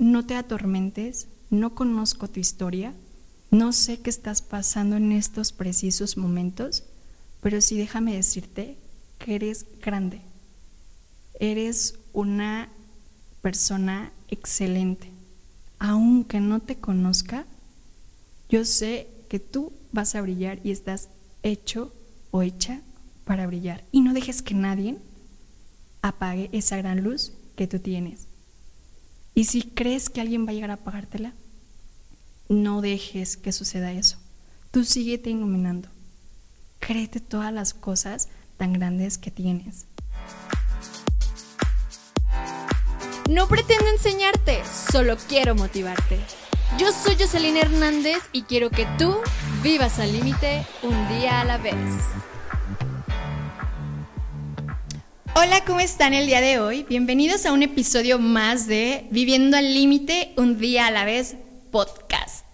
no te atormentes, no conozco tu historia, no sé qué estás pasando en estos precisos momentos, pero sí déjame decirte que eres grande. Eres una persona excelente. Aunque no te conozca, yo sé que tú vas a brillar y estás hecho o hecha para brillar. Y no dejes que nadie apague esa gran luz que tú tienes. Y si crees que alguien va a llegar a apagártela, no dejes que suceda eso. Tú síguete iluminando. Créete todas las cosas tan grandes que tienes. No pretendo enseñarte, solo quiero motivarte. Yo soy Jocelyn Hernández y quiero que tú vivas al límite un día a la vez. Hola, ¿cómo están el día de hoy? Bienvenidos a un episodio más de Viviendo al Límite un día a la vez podcast.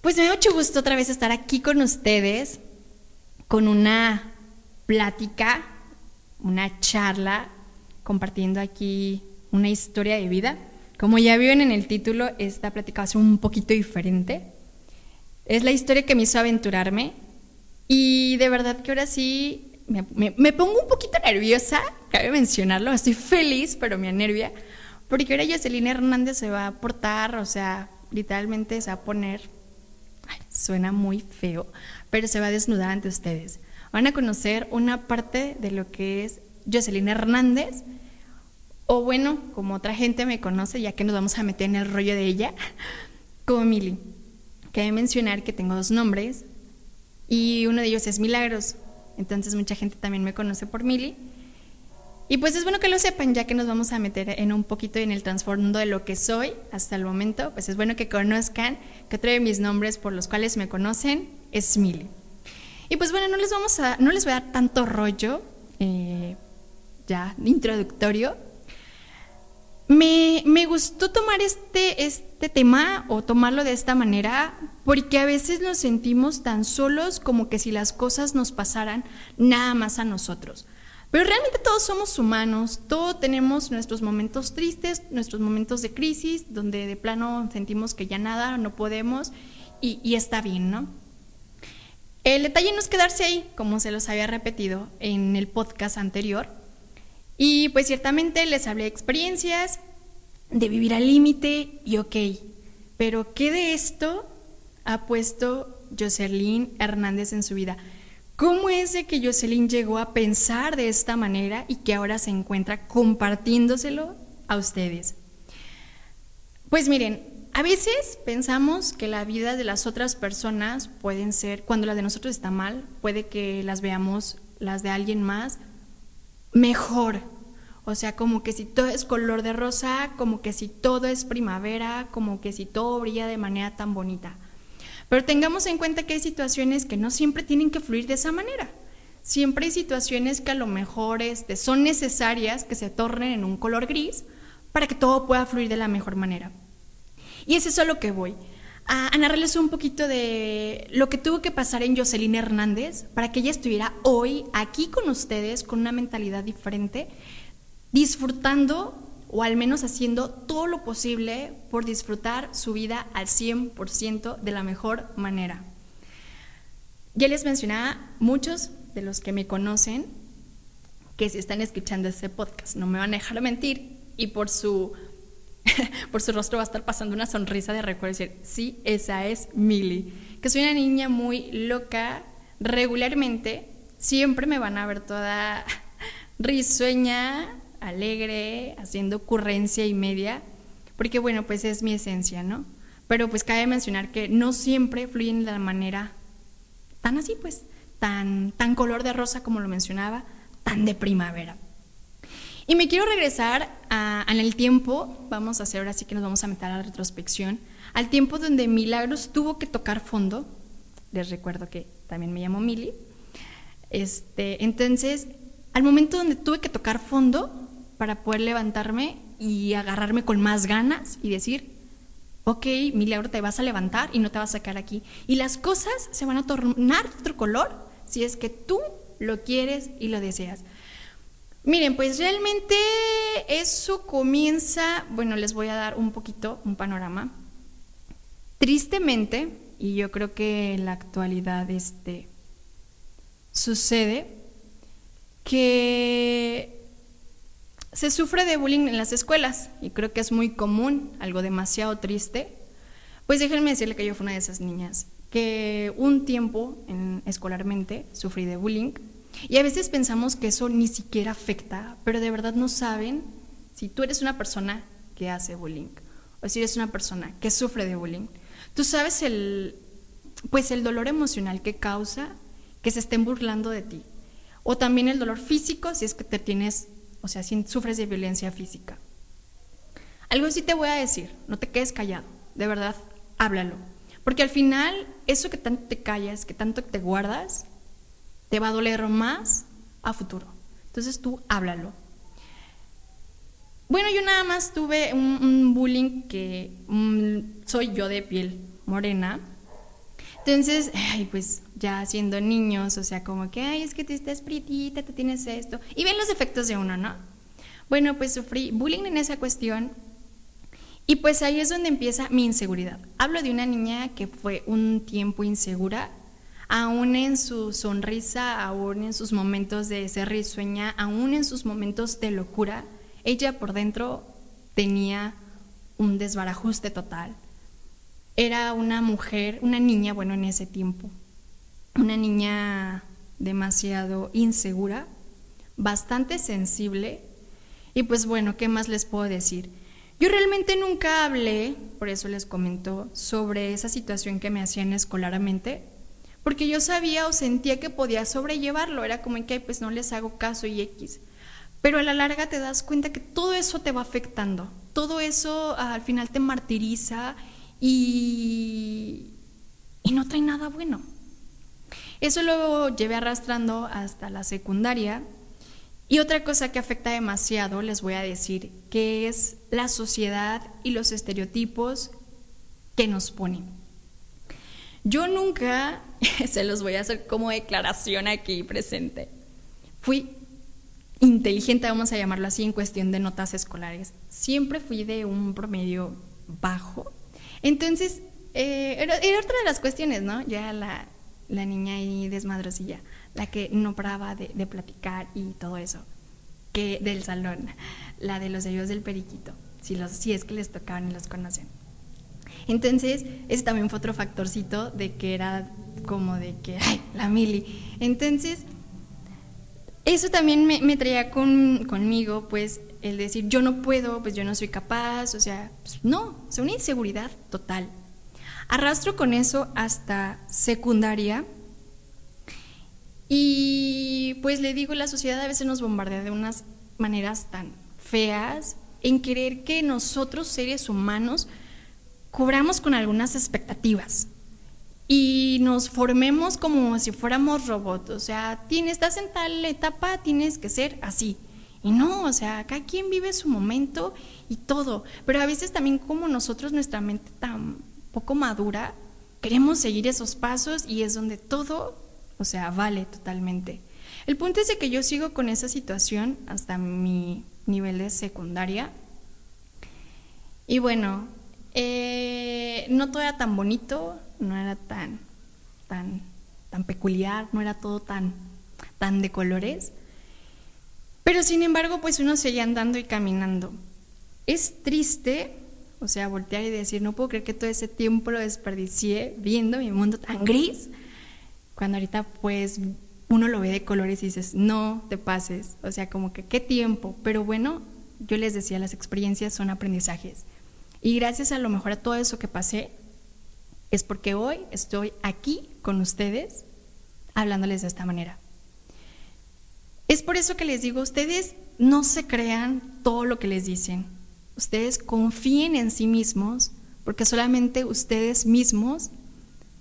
Pues me da mucho gusto otra vez estar aquí con ustedes con una plática, una charla, compartiendo aquí una historia de vida. Como ya vieron en el título, esta plática va a ser un poquito diferente. Es la historia que me hizo aventurarme y de verdad que ahora sí me, pongo un poquito nerviosa, cabe mencionarlo, estoy feliz, pero me anervia, porque ahora Jocelyn Hernández se va a portar, o sea, literalmente se va a poner, suena muy feo, pero se va a desnudar ante ustedes. Van a conocer una parte de lo que es Jocelyn Hernández, o bueno, como otra gente me conoce, ya que nos vamos a meter en el rollo de ella, como Mili. Cabe mencionar que tengo dos nombres y uno de ellos es Milagros, entonces mucha gente también me conoce por Mili. Y pues es bueno que lo sepan, ya que nos vamos a meter en un poquito en el trasfondo de lo que soy hasta el momento, pues es bueno que conozcan que otro de mis nombres por los cuales me conocen es Mili. Y pues bueno, no les, vamos a, no les voy a dar tanto rollo, eh, ya introductorio, me, gustó tomar este, este tema o tomarlo de esta manera porque a veces nos sentimos tan solos como que si las cosas nos pasaran nada más a nosotros. Pero realmente todos somos humanos, todos tenemos nuestros momentos tristes, nuestros momentos de crisis, donde de plano sentimos que ya nada, no podemos y, y está bien, ¿no? El detalle no es quedarse ahí, como se los había repetido en el podcast anterior, y pues ciertamente les hablé de experiencias, de vivir al límite y ok, pero ¿qué de esto ha puesto Jocelyn Hernández en su vida? ¿Cómo es de que Jocelyn llegó a pensar de esta manera y que ahora se encuentra compartiéndoselo a ustedes? Pues miren, a veces pensamos que la vida de las otras personas pueden ser, cuando la de nosotros está mal, puede que las veamos, las de alguien más, mejor. O sea, como que si todo es color de rosa, como que si todo es primavera, como que si todo brilla de manera tan bonita. Pero tengamos en cuenta que hay situaciones que no siempre tienen que fluir de esa manera. Siempre hay situaciones que a lo mejor este, son necesarias que se tornen en un color gris para que todo pueda fluir de la mejor manera. Y es eso a lo que voy a, narrarles un poquito de lo que tuvo que pasar en Jocelyn Hernández para que ella estuviera hoy aquí con ustedes con una mentalidad diferente, disfrutando o al menos haciendo todo lo posible por disfrutar su vida al 100% de la mejor manera. Ya les mencionaba, muchos de los que me conocen, que si están escuchando este podcast, no me van a dejar mentir, y por su por su rostro va a estar pasando una sonrisa de recuerdo y decir, sí, esa es Milly. Que soy una niña muy loca, regularmente siempre me van a ver toda risueña, alegre, haciendo ocurrencia y media, porque bueno, pues es mi esencia, ¿no? Pero pues cabe mencionar que no siempre fluyen de la manera tan así, pues, tan, tan color de rosa como lo mencionaba, tan de primavera. Y me quiero regresar a, en el tiempo, vamos a hacer ahora sí que nos vamos a meter a la retrospección, al tiempo donde Milagros tuvo que tocar fondo. Les recuerdo que también me llamo Mili. Este, entonces, al momento donde tuve que tocar fondo para poder levantarme y agarrarme con más ganas y decir, ok, Milagro, te vas a levantar y no te vas a sacar aquí. Y las cosas se van a tornar de otro color si es que tú lo quieres y lo deseas. Miren, pues realmente eso comienza, bueno, les voy a dar un poquito un panorama. Tristemente, y yo creo que en la actualidad este, sucede, que se sufre de bullying en las escuelas y creo que es muy común, algo demasiado triste. Pues déjenme decirle que yo fui una de esas niñas que un tiempo en, escolarmente sufrí de bullying y a veces pensamos que eso ni siquiera afecta, pero de verdad no saben si tú eres una persona que hace bullying o si eres una persona que sufre de bullying. Tú sabes el, pues el dolor emocional que causa que se estén burlando de ti. O también el dolor físico si es que te tienes, o sea, si sufres de violencia física. Algo sí te voy a decir, no te quedes callado, de verdad, háblalo. Porque al final, eso que tanto te callas, que tanto te guardas, te va a doler más a futuro. Entonces tú háblalo. Bueno, yo nada más tuve un, bullying que mm, soy yo de piel morena. Entonces, ay, pues ya siendo niños, o sea, como que, ay, es que te estás prietita, te tienes esto. Y ven los efectos de uno, ¿no? Bueno, pues sufrí bullying en esa cuestión. Y pues ahí es donde empieza mi inseguridad. Hablo de una niña que fue un tiempo insegura aún en su sonrisa, aún en sus momentos de ser risueña, aún en sus momentos de locura, ella por dentro tenía un desbarajuste total. Era una mujer, una niña, bueno, en ese tiempo, una niña demasiado insegura, bastante sensible, y pues bueno, ¿qué más les puedo decir? Yo realmente nunca hablé, por eso les comento, sobre esa situación que me hacían escolarmente, porque yo sabía o sentía que podía sobrellevarlo, era como que pues no les hago caso y X. Pero a la larga te das cuenta que todo eso te va afectando, todo eso ah, al final te martiriza y, y no trae nada bueno. Eso lo llevé arrastrando hasta la secundaria. Y otra cosa que afecta demasiado, les voy a decir, que es la sociedad y los estereotipos que nos ponen. Yo nunca, se los voy a hacer como declaración aquí presente, fui inteligente, vamos a llamarlo así, en cuestión de notas escolares. Siempre fui de un promedio bajo. Entonces, eh, era, otra de las cuestiones, ¿no? Ya la, niña ahí desmadrosilla, la que no paraba de, platicar y todo eso, que del salón, la de los sellos del periquito, si, los, si es que les tocaban y los conocen. Entonces, ese también fue otro factorcito de que era como de que, ay, la mili. Entonces, eso también me, traía conmigo, pues, el decir, yo no puedo, pues yo no soy capaz, o sea, pues, no, o sea, una inseguridad total. Arrastro con eso hasta secundaria. Y pues le digo, la sociedad a veces nos bombardea de unas maneras tan feas en querer que nosotros, seres humanos, cubramos con algunas expectativas y nos formemos como si fuéramos robots. O sea, tienes, estás en tal etapa, tienes que ser así. Y no, o sea, cada quien vive su momento y todo. Pero a veces también como nosotros, nuestra mente tan poco madura, queremos seguir esos pasos y es donde todo, o sea, vale totalmente. El punto es de que yo sigo con esa situación hasta mi nivel de secundaria. Y bueno, eh, no todo era tan bonito, no era tan, tan, tan peculiar, no era todo tan, tan de colores. Pero sin embargo, pues uno seguía andando y caminando. Es triste, o sea, voltear y decir, no puedo creer que todo ese tiempo lo desperdicié viendo mi mundo tan gris, cuando ahorita pues uno lo ve de colores y dices, no te pases, o sea, como que qué tiempo, pero bueno, yo les decía, las experiencias son aprendizajes. Y gracias a lo mejor a todo eso que pasé, es porque hoy estoy aquí con ustedes hablándoles de esta manera. Es por eso que les digo, ustedes no se crean todo lo que les dicen. Ustedes confíen en sí mismos porque solamente ustedes mismos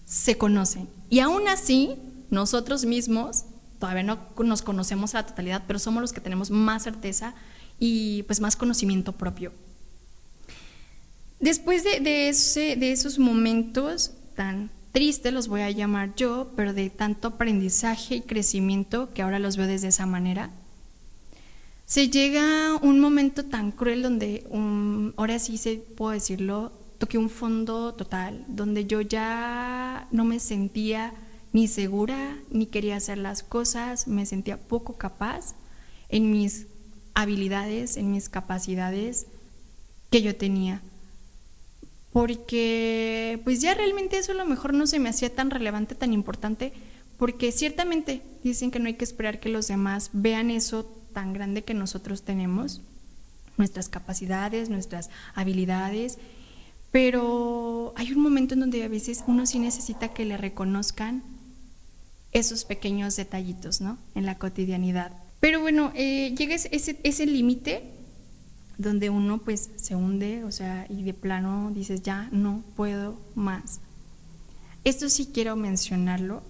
se conocen. Y aún así, nosotros mismos todavía no nos conocemos a la totalidad, pero somos los que tenemos más certeza y pues más conocimiento propio. Después de, esos momentos tan tristes, los voy a llamar yo, pero de tanto aprendizaje y crecimiento, que ahora los veo desde esa manera, se llega un momento tan cruel donde ahora sí se puedo decirlo, toqué un fondo total, donde yo ya no me sentía ni segura, ni quería hacer las cosas, me sentía poco capaz en mis habilidades, en mis capacidades que yo tenía. Porque pues ya realmente eso a lo mejor no se me hacía tan relevante, tan importante, porque ciertamente dicen que no hay que esperar que los demás vean eso tan grande que nosotros tenemos, nuestras capacidades, nuestras habilidades, pero hay un momento en donde a veces uno sí necesita que le reconozcan esos pequeños detallitos, ¿no? En la cotidianidad. Pero bueno, eh, llega ese, ese límite donde uno pues se hunde, o sea, y de plano dices, ya no puedo más. Esto sí quiero mencionarlo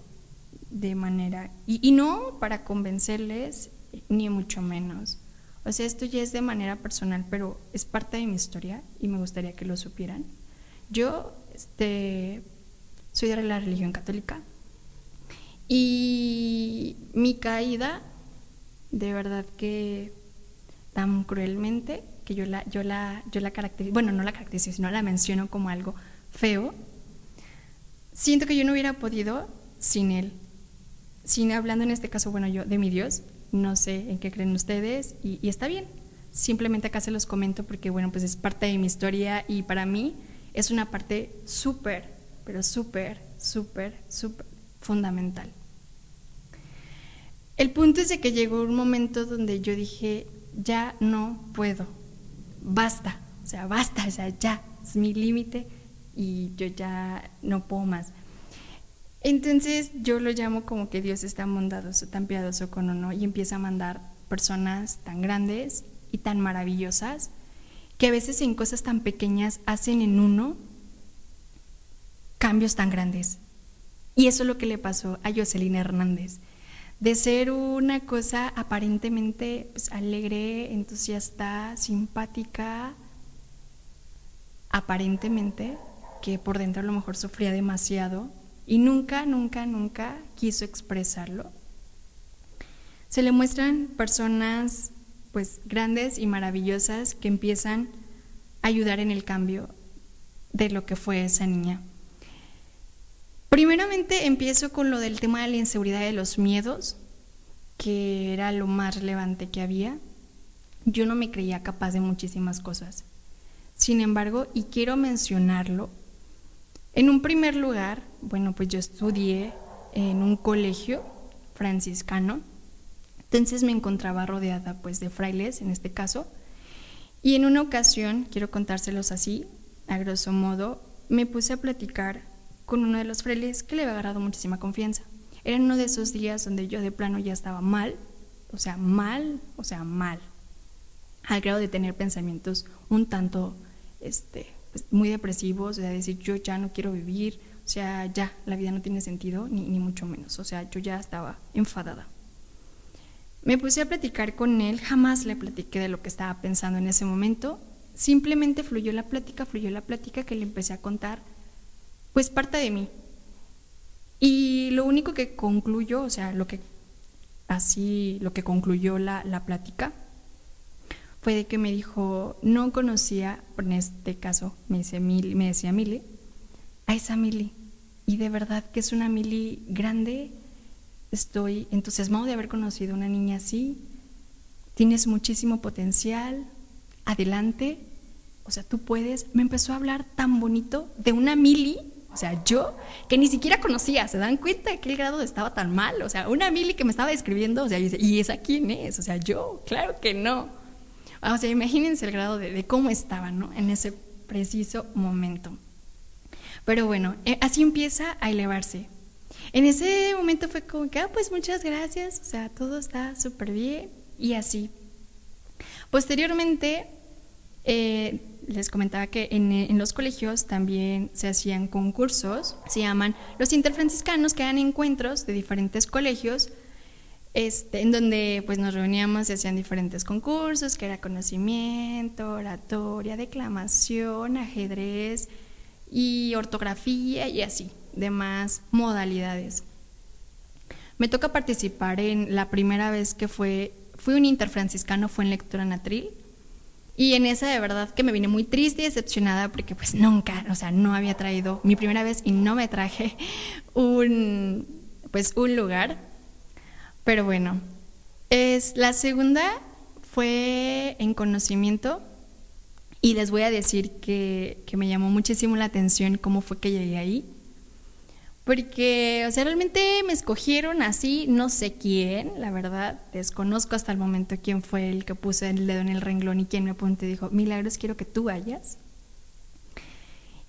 de manera, y, no para convencerles, ni mucho menos. O sea, esto ya es de manera personal, pero es parte de mi historia y me gustaría que lo supieran. Yo este, soy de la religión católica y mi caída, de verdad que tan cruelmente, que yo la, yo la, yo la caracterizo, bueno, no la caracterizo, sino la menciono como algo feo, siento que yo no hubiera podido sin él. Sin hablando en este caso, bueno, yo de mi Dios, no sé en qué creen ustedes y, está bien. Simplemente acá se los comento porque, bueno, pues es parte de mi historia y para mí es una parte súper, pero súper, súper, súper fundamental. El punto es de que llegó un momento donde yo dije, ya no puedo, basta, o sea, basta, o sea, ya, es mi límite y yo ya no puedo más. Entonces yo lo llamo como que Dios es tan bondadoso, tan piadoso con uno y empieza a mandar personas tan grandes y tan maravillosas que a veces en cosas tan pequeñas hacen en uno cambios tan grandes. Y eso es lo que le pasó a Jocelyn Hernández de ser una cosa aparentemente pues, alegre, entusiasta, simpática, aparentemente, que por dentro a lo mejor sufría demasiado y nunca, nunca, nunca quiso expresarlo. Se le muestran personas pues grandes y maravillosas que empiezan a ayudar en el cambio de lo que fue esa niña. Primeramente empiezo con lo del tema de la inseguridad de los miedos, que era lo más relevante que había. Yo no me creía capaz de muchísimas cosas. Sin embargo, y quiero mencionarlo, en un primer lugar, bueno, pues yo estudié en un colegio franciscano, entonces me encontraba rodeada pues de frailes en este caso, y en una ocasión, quiero contárselos así, a grosso modo, me puse a platicar con uno de los frailes que le había agarrado muchísima confianza. Era uno de esos días donde yo de plano ya estaba mal, o sea, mal, o sea, mal, al grado de tener pensamientos un tanto este, pues, muy depresivos, de decir yo ya no quiero vivir, o sea, ya la vida no tiene sentido, ni, ni mucho menos, o sea, yo ya estaba enfadada. Me puse a platicar con él, jamás le platiqué de lo que estaba pensando en ese momento, simplemente fluyó la plática, fluyó la plática que le empecé a contar pues parte de mí. Y lo único que concluyó, o sea, lo que así, lo que concluyó la, la plática, fue de que me dijo, no conocía, en este caso me, dice me decía Mili, a esa Mili. Y de verdad que es una Mili grande, estoy entusiasmado de haber conocido una niña así, tienes muchísimo potencial, adelante, o sea, tú puedes. Me empezó a hablar tan bonito de una Mili o sea, yo que ni siquiera conocía, ¿se dan cuenta de que el grado estaba tan mal? O sea, una Mili que me estaba describiendo, o sea, ¿y esa quién es? O sea, yo, claro que no. O sea, imagínense el grado de, cómo estaba, ¿no? En ese preciso momento. Pero bueno, eh, así empieza a elevarse. En ese momento fue como que, ah, pues muchas gracias, o sea, todo está súper bien y así. Posteriormente, eh, les comentaba que en, los colegios también se hacían concursos, se llaman los interfranciscanos, que eran encuentros de diferentes colegios, este, en donde pues nos reuníamos y hacían diferentes concursos, que era conocimiento, oratoria, declamación, ajedrez y ortografía y así, demás modalidades. Me toca participar en la primera vez que fue fui un interfranciscano, fue en lectura natril. Y en esa de verdad que me vine muy triste y decepcionada porque pues nunca, o sea, no había traído mi primera vez y no me traje un, pues un lugar. Pero bueno, es la segunda fue en conocimiento y les voy a decir que, que me llamó muchísimo la atención cómo fue que llegué ahí porque, o sea, realmente me escogieron así, no sé quién, la verdad, desconozco hasta el momento quién fue el que puso el dedo en el renglón y quién me apuntó y dijo, Milagros, quiero que tú vayas.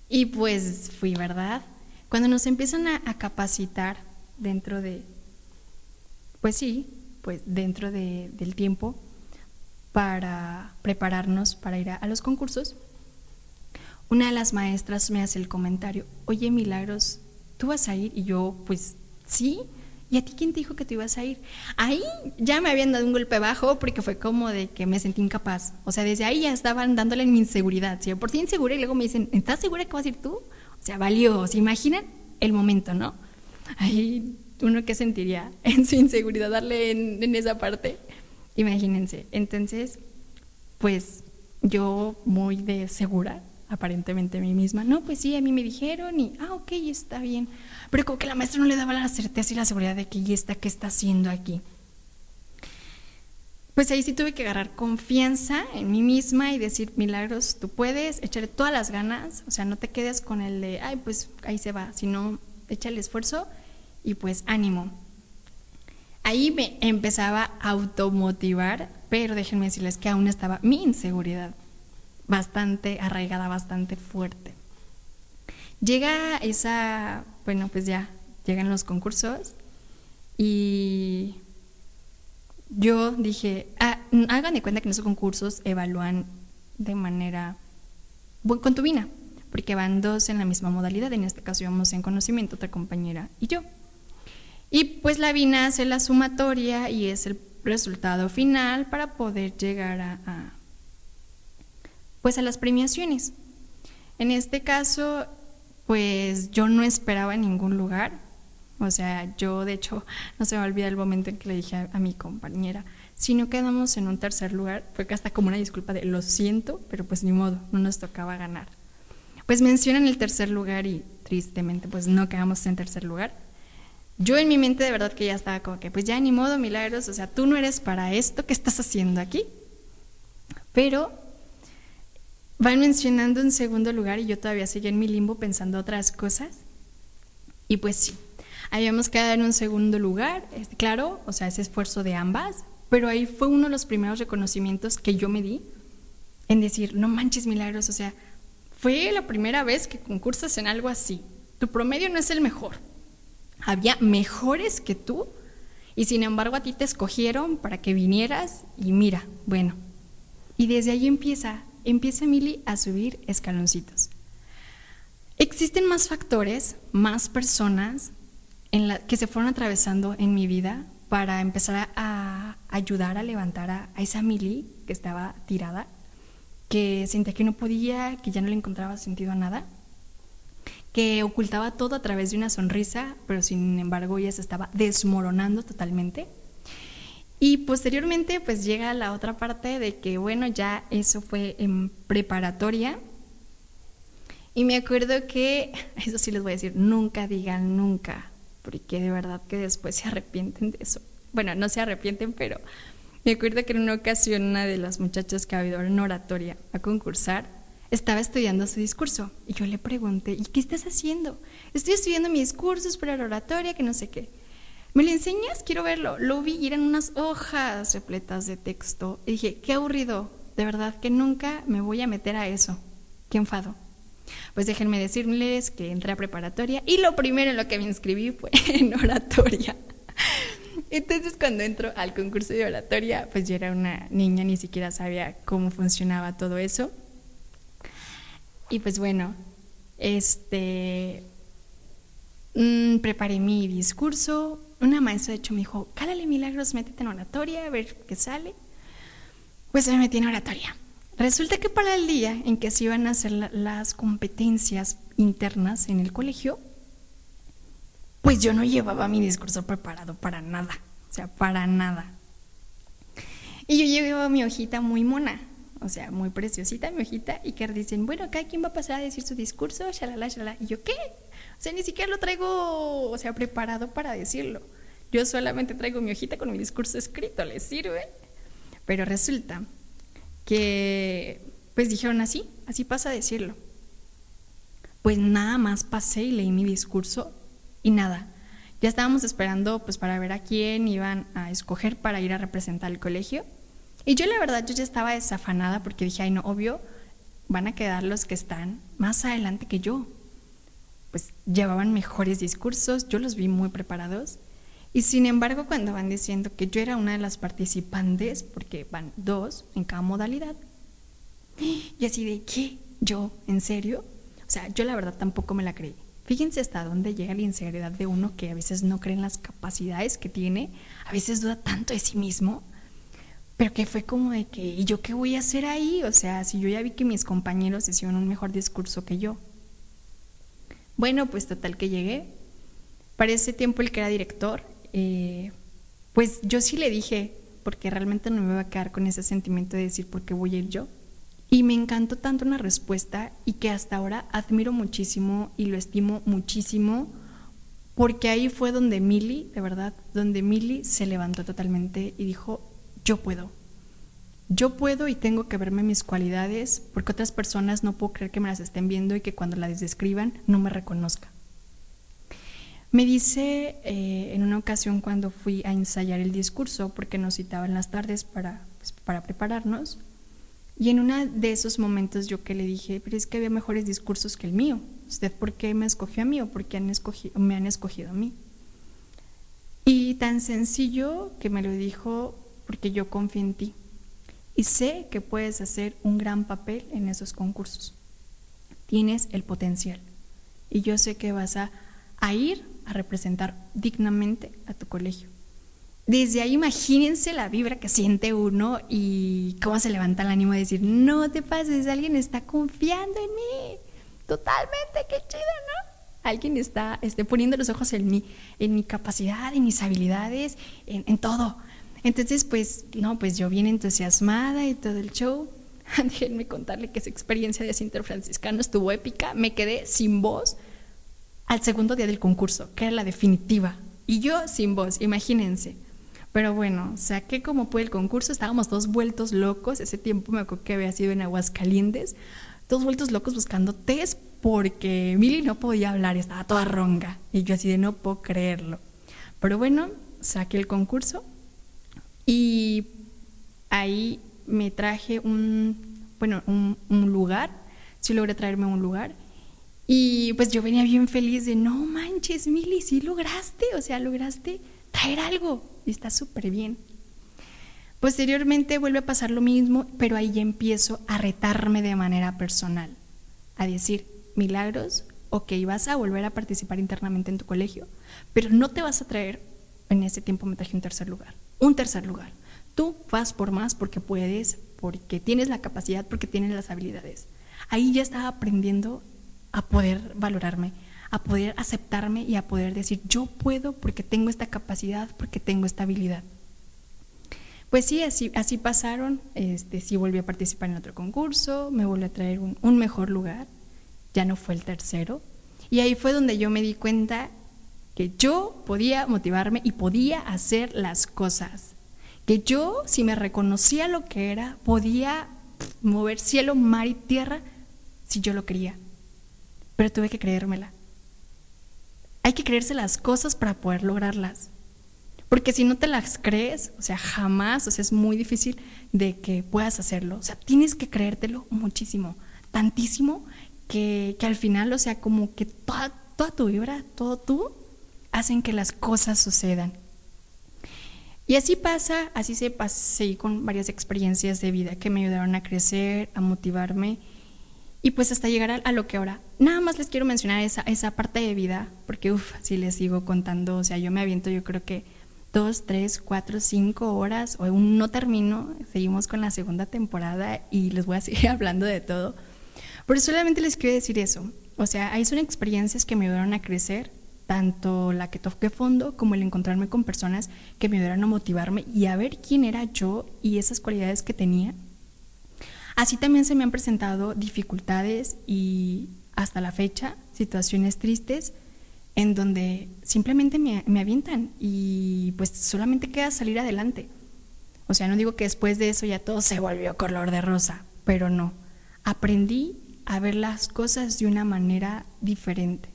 Y pues fui, ¿verdad? Cuando nos empiezan a, capacitar dentro de, pues sí, pues dentro del tiempo para prepararnos para ir a los concursos, una de las maestras me hace el comentario, oye Milagros, ¿tú vas a ir? Y yo, pues sí. ¿Y a ti quién te dijo que tú ibas a ir? Ahí ya me habían dado un golpe bajo porque fue como de que me sentí incapaz. O sea, desde ahí ya estaban dándole mi inseguridad. ¿sí? Por sí insegura y luego me dicen, ¿estás segura que vas a ir tú? O sea, valió. ¿Se imaginan el momento, no? Ahí uno qué sentiría en su inseguridad darle en, en esa parte. Imagínense. Entonces, pues yo muy de segura aparentemente a mí misma. No, pues sí, a mí me dijeron y, ah, ok, está bien. Pero como que la maestra no le daba la certeza y la seguridad de que, ¿y está qué está haciendo aquí? Pues ahí sí tuve que agarrar confianza en mí misma y decir, milagros, tú puedes, echarle todas las ganas, o sea, no te quedes con el de, ay, pues ahí se va, sino echa el esfuerzo y pues ánimo. Ahí me empezaba a automotivar, pero déjenme decirles que aún estaba mi inseguridad bastante arraigada, bastante fuerte. Llega esa, bueno, pues ya, llegan los concursos y yo dije, ah, hagan de cuenta que en esos concursos evalúan de manera contubina, porque van dos en la misma modalidad, en este caso íbamos en conocimiento, otra compañera y yo. Y pues la Vina hace la sumatoria y es el resultado final para poder llegar a pues a las premiaciones. En este caso, pues yo no esperaba ningún lugar. O sea, yo de hecho no se me olvida el momento en que le dije a, mi compañera, si no quedamos en un tercer lugar, fue que hasta como una disculpa de lo siento, pero pues ni modo, no nos tocaba ganar. Pues mencionan el tercer lugar y tristemente pues no quedamos en tercer lugar. Yo en mi mente de verdad que ya estaba como que pues ya ni modo, milagros, o sea, tú no eres para esto, ¿qué estás haciendo aquí? Pero Van mencionando un segundo lugar y yo todavía seguía en mi limbo pensando otras cosas. Y pues sí, habíamos quedado en un segundo lugar, claro, o sea, ese esfuerzo de ambas, pero ahí fue uno de los primeros reconocimientos que yo me di en decir, no manches milagros, o sea, fue la primera vez que concursas en algo así. Tu promedio no es el mejor. Había mejores que tú y sin embargo a ti te escogieron para que vinieras y mira, bueno. Y desde ahí empieza empieza Mili a subir escaloncitos. Existen más factores, más personas que se fueron atravesando en mi vida para empezar a, ayudar a levantar a, esa Mili que estaba tirada, que sentía que no podía, que ya no le encontraba sentido a nada, que ocultaba todo a través de una sonrisa, pero sin embargo ella se estaba desmoronando totalmente y posteriormente pues llega la otra parte de que bueno, ya eso fue en preparatoria. Y me acuerdo que, eso sí les voy a decir, nunca digan nunca, porque de verdad que después se arrepienten de eso. Bueno, no se arrepienten, pero me acuerdo que en una ocasión una de las muchachas que ha habido en oratoria a concursar estaba estudiando su discurso y yo le pregunté, ¿y qué estás haciendo? Estoy estudiando mi discurso para la oratoria, que no sé qué. ¿Me lo enseñas? Quiero verlo. Lo vi y eran unas hojas repletas de texto. Y dije, qué aburrido. De verdad que nunca me voy a meter a eso. Qué enfado. Pues déjenme decirles que entré a preparatoria y lo primero en lo que me inscribí fue en oratoria. Entonces cuando entro al concurso de oratoria, pues yo era una niña, ni siquiera sabía cómo funcionaba todo eso. Y pues bueno, este, mm, preparé mi discurso, una maestra de hecho me dijo, cálale milagros, métete en oratoria, a ver qué sale. Pues me metí en oratoria. Resulta que para el día en que se iban a hacer las competencias internas en el colegio, pues yo no llevaba mi discurso preparado para nada, o sea, para nada. Y yo llevo mi hojita muy mona, o sea, muy preciosita mi hojita, y que dicen, bueno, cada quien va a pasar a decir su discurso, shalala, shalala. Y yo, ¿qué? Sea, ni siquiera lo traigo, o sea, preparado para decirlo. Yo solamente traigo mi hojita con mi discurso escrito, ¿les sirve? Pero resulta que, pues dijeron así, así pasa a decirlo. Pues nada más pasé y leí mi discurso y nada. Ya estábamos esperando pues para ver a quién iban a escoger para ir a representar el colegio. Y yo la verdad, yo ya estaba desafanada porque dije, ay no, obvio, van a quedar los que están más adelante que yo. Pues llevaban mejores discursos, yo los vi muy preparados. Y sin embargo, cuando van diciendo que yo era una de las participantes, porque van dos en cada modalidad, y así de, ¿qué? ¿Yo? ¿En serio? O sea, yo la verdad tampoco me la creí. Fíjense hasta dónde llega la inseguridad de uno que a veces no cree en las capacidades que tiene, a veces duda tanto de sí mismo, pero que fue como de que, ¿y yo qué voy a hacer ahí? O sea, si yo ya vi que mis compañeros hicieron un mejor discurso que yo. Bueno, pues total que llegué. Para ese tiempo el que era director, eh, pues yo sí le dije, porque realmente no me iba a quedar con ese sentimiento de decir por qué voy a ir yo. Y me encantó tanto una respuesta y que hasta ahora admiro muchísimo y lo estimo muchísimo, porque ahí fue donde Mili, de verdad, donde Mili se levantó totalmente y dijo, yo puedo. Yo puedo y tengo que verme mis cualidades, porque otras personas no puedo creer que me las estén viendo y que cuando las describan no me reconozcan. Me dice eh, en una ocasión cuando fui a ensayar el discurso, porque nos citaban las tardes para, pues, para prepararnos, y en uno de esos momentos yo que le dije, pero es que había mejores discursos que el mío. ¿Usted por qué me escogió a mí o por qué han escogido, me han escogido a mí? Y tan sencillo que me lo dijo porque yo confío en ti. Y sé que puedes hacer un gran papel en esos concursos. Tienes el potencial. Y yo sé que vas a, a ir a representar dignamente a tu colegio desde ahí imagínense la vibra que siente uno y cómo se levanta el ánimo de decir, no te pases, alguien está confiando en mí. Totalmente, qué chido, ¿no? Alguien está este, poniendo los ojos en mí, en mi capacidad, en mis habilidades, en, en todo. Entonces, pues, no, pues yo bien entusiasmada y todo el show. Déjenme contarle que esa experiencia de Cinter Franciscano estuvo épica. Me quedé sin voz al segundo día del concurso, que era la definitiva. Y yo sin voz, imagínense. Pero bueno, saqué como fue el concurso, estábamos todos vueltos locos, ese tiempo me acuerdo que había sido en Aguascalientes, todos vueltos locos buscando test porque Mili no podía hablar, estaba toda ronga y yo así de no puedo creerlo. Pero bueno, saqué el concurso y ahí me traje un, bueno, un, lugar, sí logré traerme un lugar. Y pues yo venía bien feliz de, no manches, Mili, sí lograste, o sea, lograste traer algo y está súper bien. Posteriormente vuelve a pasar lo mismo, pero ahí empiezo a retarme de manera personal, a decir, milagros, ok, vas a volver a participar internamente en tu colegio, pero no te vas a traer, en ese tiempo me traje un tercer lugar, un tercer lugar. Tú vas por más porque puedes, porque tienes la capacidad, porque tienes las habilidades. Ahí ya estaba aprendiendo a poder valorarme, a poder aceptarme y a poder decir, yo puedo porque tengo esta capacidad, porque tengo esta habilidad. Pues sí, así, así pasaron, este, sí volví a participar en otro concurso, me volví a traer un, un mejor lugar, ya no fue el tercero, y ahí fue donde yo me di cuenta que yo podía motivarme y podía hacer las cosas, que yo, si me reconocía lo que era, podía mover cielo, mar y tierra si yo lo quería, pero tuve que creérmela. Hay que creerse las cosas para poder lograrlas. Porque si no te las crees, o sea, jamás, o sea, es muy difícil de que puedas hacerlo. O sea, tienes que creértelo muchísimo, tantísimo, que, que al final, o sea, como que toda, toda tu vibra, todo tú, hacen que las cosas sucedan. Y así pasa, así se pasé con varias experiencias de vida que me ayudaron a crecer, a motivarme y pues hasta llegar a, lo que ahora. Nada más les quiero mencionar esa, esa parte de vida, porque uff, si les sigo contando, o sea, yo me aviento yo creo que dos, tres, cuatro, cinco horas, o aún no termino, seguimos con la segunda temporada y les voy a seguir hablando de todo. Pero solamente les quiero decir eso, o sea, ahí son experiencias que me ayudaron a crecer, tanto la que toqué fondo como el encontrarme con personas que me ayudaran a motivarme y a ver quién era yo y esas cualidades que tenía. Así también se me han presentado dificultades y hasta la fecha situaciones tristes en donde simplemente me, me avientan y pues solamente queda salir adelante. O sea, no digo que después de eso ya todo se volvió color de rosa, pero no. Aprendí a ver las cosas de una manera diferente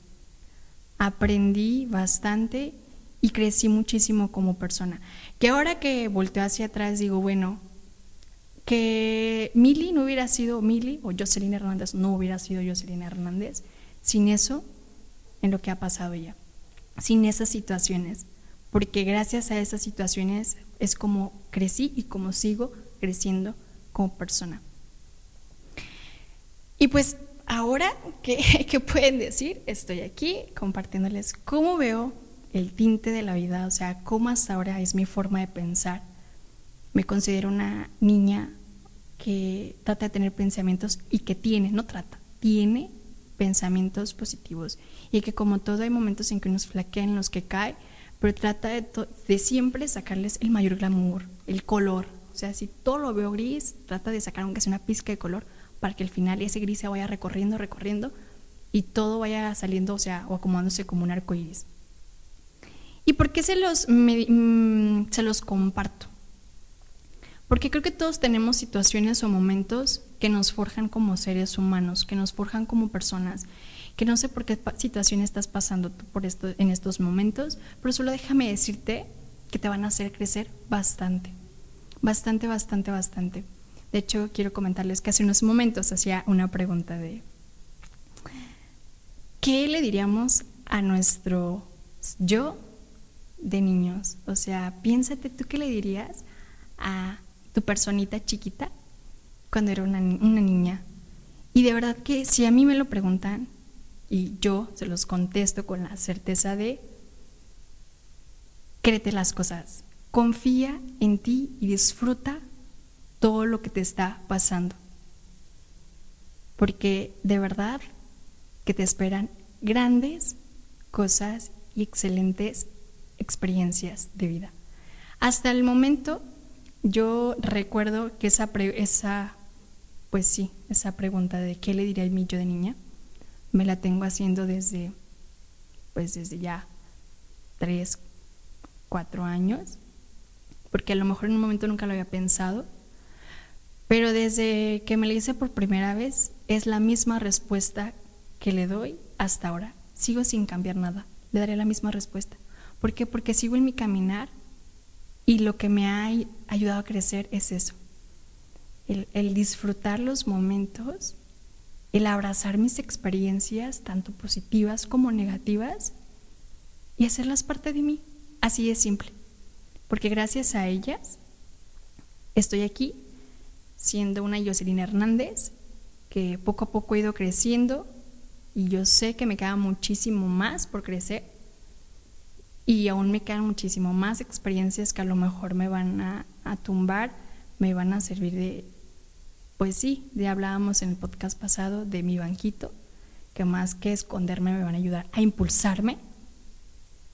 aprendí bastante y crecí muchísimo como persona. Que ahora que volteo hacia atrás digo, bueno, que Mili no hubiera sido Mili o Jocelyn Hernández no hubiera sido Jocelyn Hernández sin eso en lo que ha pasado ya, sin esas situaciones, porque gracias a esas situaciones es como crecí y como sigo creciendo como persona. Y pues ahora, ¿qué, pueden decir? Estoy aquí compartiéndoles cómo veo el tinte de la vida, o sea, cómo hasta ahora es mi forma de pensar. Me considero una niña que trata de tener pensamientos y que tiene, no trata, tiene pensamientos positivos y que como todo hay momentos en que nos flaquean, los que cae, pero trata de, de siempre sacarles el mayor glamour, el color. O sea, si todo lo veo gris, trata de sacar aunque sea una pizca de color para que al final ese gris se vaya recorriendo, recorriendo y todo vaya saliendo, o sea, o acomodándose como un arco iris. ¿Y por qué se los, mm, se los comparto? Porque creo que todos tenemos situaciones o momentos que nos forjan como seres humanos, que nos forjan como personas, que no sé por qué situación estás pasando tú por esto, en estos momentos, pero solo déjame decirte que te van a hacer crecer bastante, bastante, bastante, bastante. De hecho, quiero comentarles que hace unos momentos hacía una pregunta de, ¿qué le diríamos a nuestro yo de niños? O sea, piénsate tú qué le dirías a tu personita chiquita cuando era una, una niña. Y de verdad que si a mí me lo preguntan y yo se los contesto con la certeza de, créete las cosas, confía en ti y disfruta todo lo que te está pasando. Porque de verdad que te esperan grandes cosas y excelentes experiencias de vida. Hasta el momento yo recuerdo que esa, esa pues sí, esa pregunta de qué le diría a mí yo de niña, me la tengo haciendo desde, pues desde ya tres, cuatro años, porque a lo mejor en un momento nunca lo había pensado, pero desde que me lo hice por primera vez, es la misma respuesta que le doy hasta ahora. Sigo sin cambiar nada. Le daré la misma respuesta. ¿Por qué? Porque sigo en mi caminar y lo que me ha ayudado a crecer es eso. El, el disfrutar los momentos, el abrazar mis experiencias, tanto positivas como negativas, y hacerlas parte de mí. Así es simple. Porque gracias a ellas estoy aquí siendo una Jocelyn Hernández, que poco a poco he ido creciendo y yo sé que me queda muchísimo más por crecer y aún me quedan muchísimo más experiencias que a lo mejor me van a, tumbar, me van a servir de, pues sí, de hablábamos en el podcast pasado de mi banquito, que más que esconderme me van a ayudar a impulsarme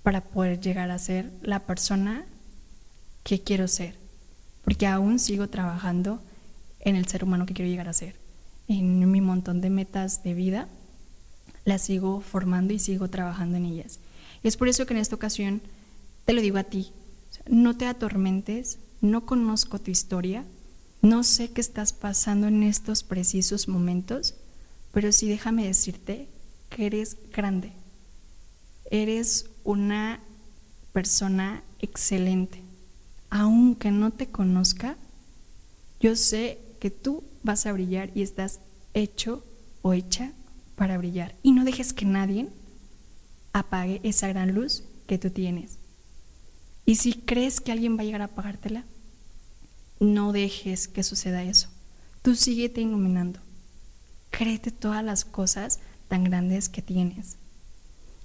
para poder llegar a ser la persona que quiero ser, porque aún sigo trabajando en el ser humano que quiero llegar a ser. En mi montón de metas de vida, las sigo formando y sigo trabajando en ellas. Y es por eso que en esta ocasión te lo digo a ti, no te atormentes, no conozco tu historia, no sé qué estás pasando en estos precisos momentos, pero sí déjame decirte que eres grande, eres una persona excelente. Aunque no te conozca, yo sé que tú vas a brillar y estás hecho o hecha para brillar. Y no dejes que nadie apague esa gran luz que tú tienes. Y si crees que alguien va a llegar a apagártela, no dejes que suceda eso. Tú síguete iluminando. Créete todas las cosas tan grandes que tienes.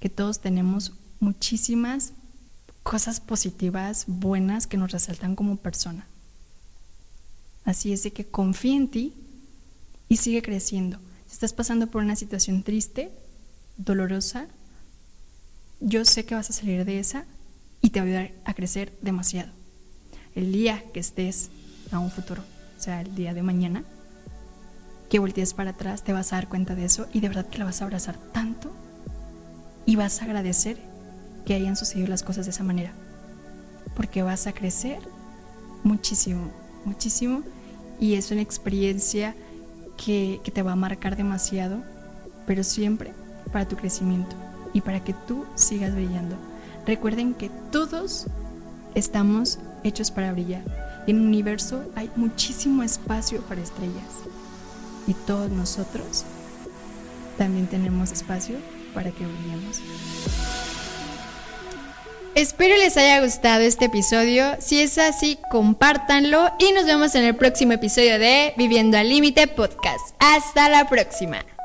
Que todos tenemos muchísimas cosas positivas, buenas, que nos resaltan como persona. Así es de que confía en ti y sigue creciendo. Si estás pasando por una situación triste, dolorosa, yo sé que vas a salir de esa y te va a ayudar a crecer demasiado. El día que estés a un futuro, o sea, el día de mañana, que voltees para atrás, te vas a dar cuenta de eso y de verdad que la vas a abrazar tanto y vas a agradecer que hayan sucedido las cosas de esa manera. Porque vas a crecer muchísimo, muchísimo y es una experiencia que, que te va a marcar demasiado, pero siempre para tu crecimiento y para que tú sigas brillando. Recuerden que todos estamos hechos para brillar. En el universo hay muchísimo espacio para estrellas. Y todos nosotros también tenemos espacio para que brillemos. Espero les haya gustado este episodio. Si es así, compártanlo y nos vemos en el próximo episodio de Viviendo al Límite Podcast. Hasta la próxima.